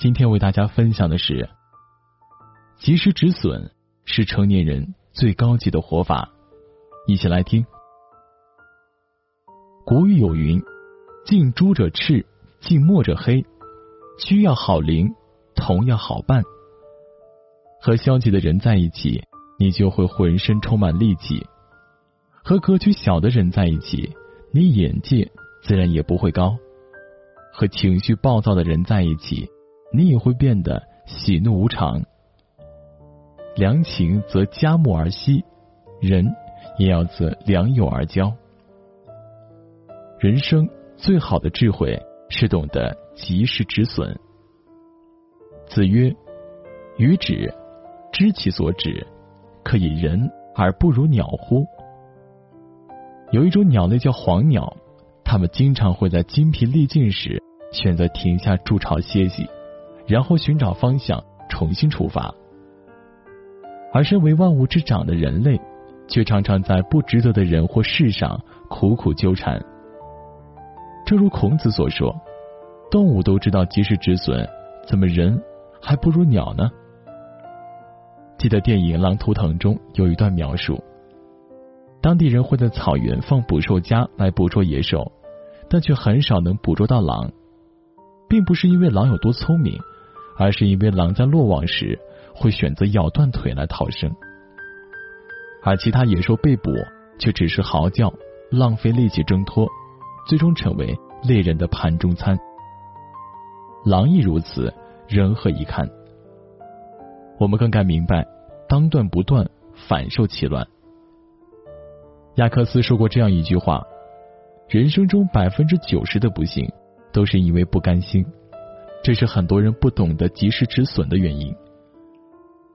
今天为大家分享的是，及时止损是成年人最高级的活法。一起来听。古语有云：“近朱者赤，近墨者黑。”需要好邻，同要好伴。和消极的人在一起，你就会浑身充满戾气；和格局小的人在一起，你眼界自然也不会高；和情绪暴躁的人在一起，你也会变得喜怒无常。良情则佳木而息，人也要择良友而交。人生最好的智慧是懂得及时止损。子曰：“予止，知其所止，可以人而不如鸟乎？”有一种鸟类叫黄鸟，它们经常会在精疲力尽时选择停下筑巢歇息。然后寻找方向，重新出发。而身为万物之长的人类，却常常在不值得的人或事上苦苦纠缠。正如孔子所说：“动物都知道及时止损，怎么人还不如鸟呢？”记得电影《狼图腾》中有一段描述：当地人会在草原放捕兽夹来捕捉野兽，但却很少能捕捉到狼，并不是因为狼有多聪明。而是因为狼在落网时会选择咬断腿来逃生，而其他野兽被捕却只是嚎叫，浪费力气挣脱，最终成为猎人的盘中餐。狼亦如此，人何以堪？我们更该明白，当断不断，反受其乱。亚克斯说过这样一句话：人生中百分之九十的不幸，都是因为不甘心。这是很多人不懂得及时止损的原因。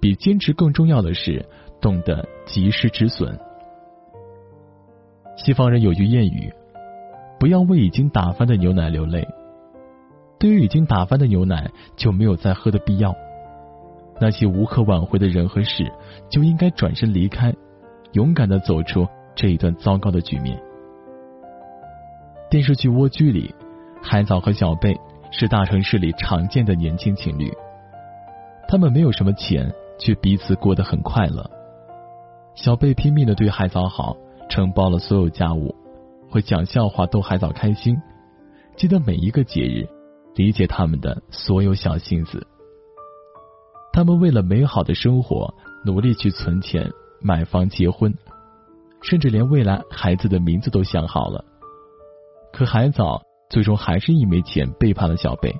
比坚持更重要的是懂得及时止损。西方人有句谚语：“不要为已经打翻的牛奶流泪。”对于已经打翻的牛奶，就没有再喝的必要。那些无可挽回的人和事，就应该转身离开，勇敢的走出这一段糟糕的局面。电视剧《蜗居》里，海藻和小贝。是大城市里常见的年轻情侣，他们没有什么钱，却彼此过得很快乐。小贝拼命的对海藻好，承包了所有家务，会讲笑话逗海藻开心，记得每一个节日，理解他们的所有小心思。他们为了美好的生活，努力去存钱、买房、结婚，甚至连未来孩子的名字都想好了。可海藻。最终还是因为钱背叛了小贝，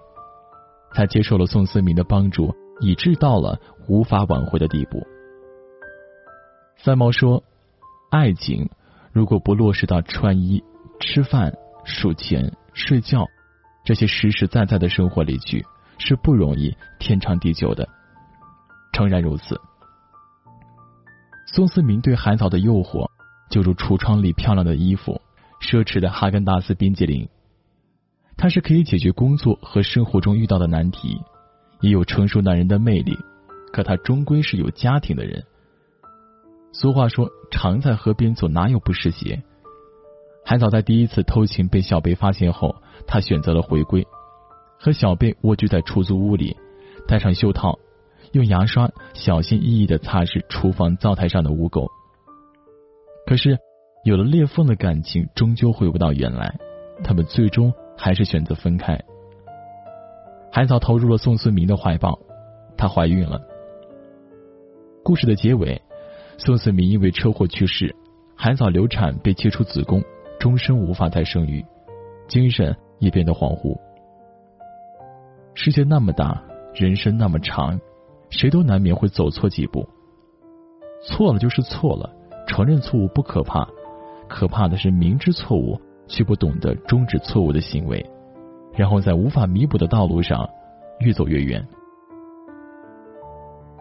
他接受了宋思明的帮助，以致到了无法挽回的地步。三毛说：“爱情如果不落实到穿衣、吃饭、数钱、睡觉这些实实在在的生活里去，是不容易天长地久的。”诚然如此。宋思明对海藻的诱惑，就如橱窗里漂亮的衣服、奢侈的哈根达斯冰激凌。他是可以解决工作和生活中遇到的难题，也有成熟男人的魅力，可他终归是有家庭的人。俗话说：“常在河边走，哪有不湿鞋？”海藻在第一次偷情被小贝发现后，他选择了回归，和小贝蜗居在出租屋里，戴上袖套，用牙刷小心翼翼的擦拭厨房灶台上的污垢。可是，有了裂缝的感情终究回不到原来，他们最终。还是选择分开。海藻投入了宋思明的怀抱，她怀孕了。故事的结尾，宋思明因为车祸去世，海藻流产被切除子宫，终身无法再生育，精神也变得恍惚。世界那么大，人生那么长，谁都难免会走错几步。错了就是错了，承认错误不可怕，可怕的是明知错误却不懂得终止错误的行为，然后在无法弥补的道路上越走越远。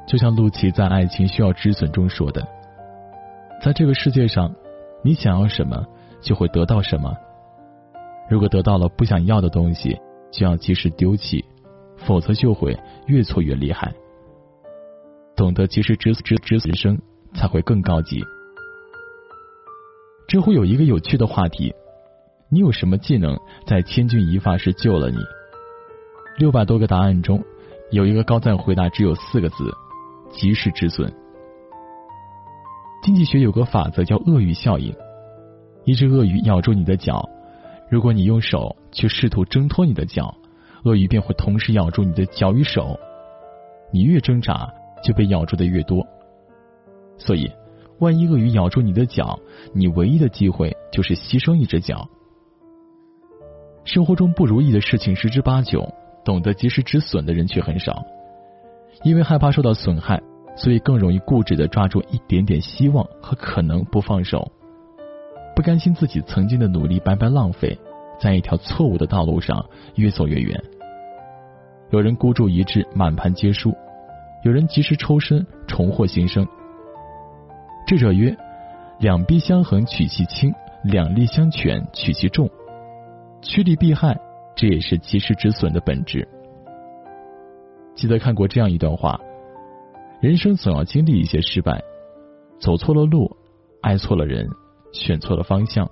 就像陆琪在《爱情需要止损》中说的，在这个世界上，你想要什么就会得到什么。如果得到了不想要的东西，就要及时丢弃，否则就会越错越厉害。懂得及时止止止损，人生才会更高级。知乎有一个有趣的话题：你有什么技能在千钧一发时救了你？六百多个答案中，有一个高赞回答只有四个字。及时止损。经济学有个法则叫鳄鱼效应，一只鳄鱼咬住你的脚，如果你用手去试图挣脱你的脚，鳄鱼便会同时咬住你的脚与手，你越挣扎就被咬住的越多。所以，万一鳄鱼咬住你的脚，你唯一的机会就是牺牲一只脚。生活中不如意的事情十之八九，懂得及时止损的人却很少。因为害怕受到损害，所以更容易固执的抓住一点点希望和可能不放手，不甘心自己曾经的努力白白浪费，在一条错误的道路上越走越远。有人孤注一掷，满盘皆输；有人及时抽身，重获新生。智者曰：“两臂相衡取其轻，两力相权取其重。趋利避害，这也是及时止损的本质。”记得看过这样一段话：人生总要经历一些失败，走错了路，爱错了人，选错了方向，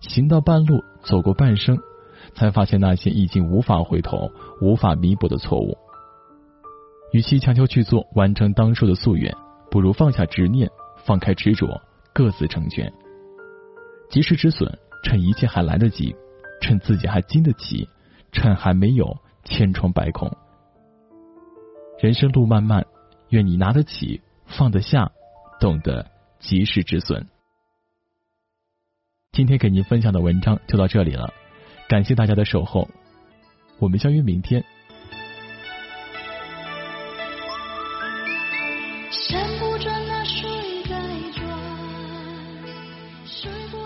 行到半路，走过半生，才发现那些已经无法回头、无法弥补的错误。与其强求去做完成当初的夙愿，不如放下执念，放开执着，各自成全。及时止损，趁一切还来得及趁自己还经得起趁还没有千疮百孔。人生路漫漫愿你拿得起放得下懂得及时止损。今天给您分享的文章就到这里了感谢大家的守候我们相约明天。山不转那水在转山不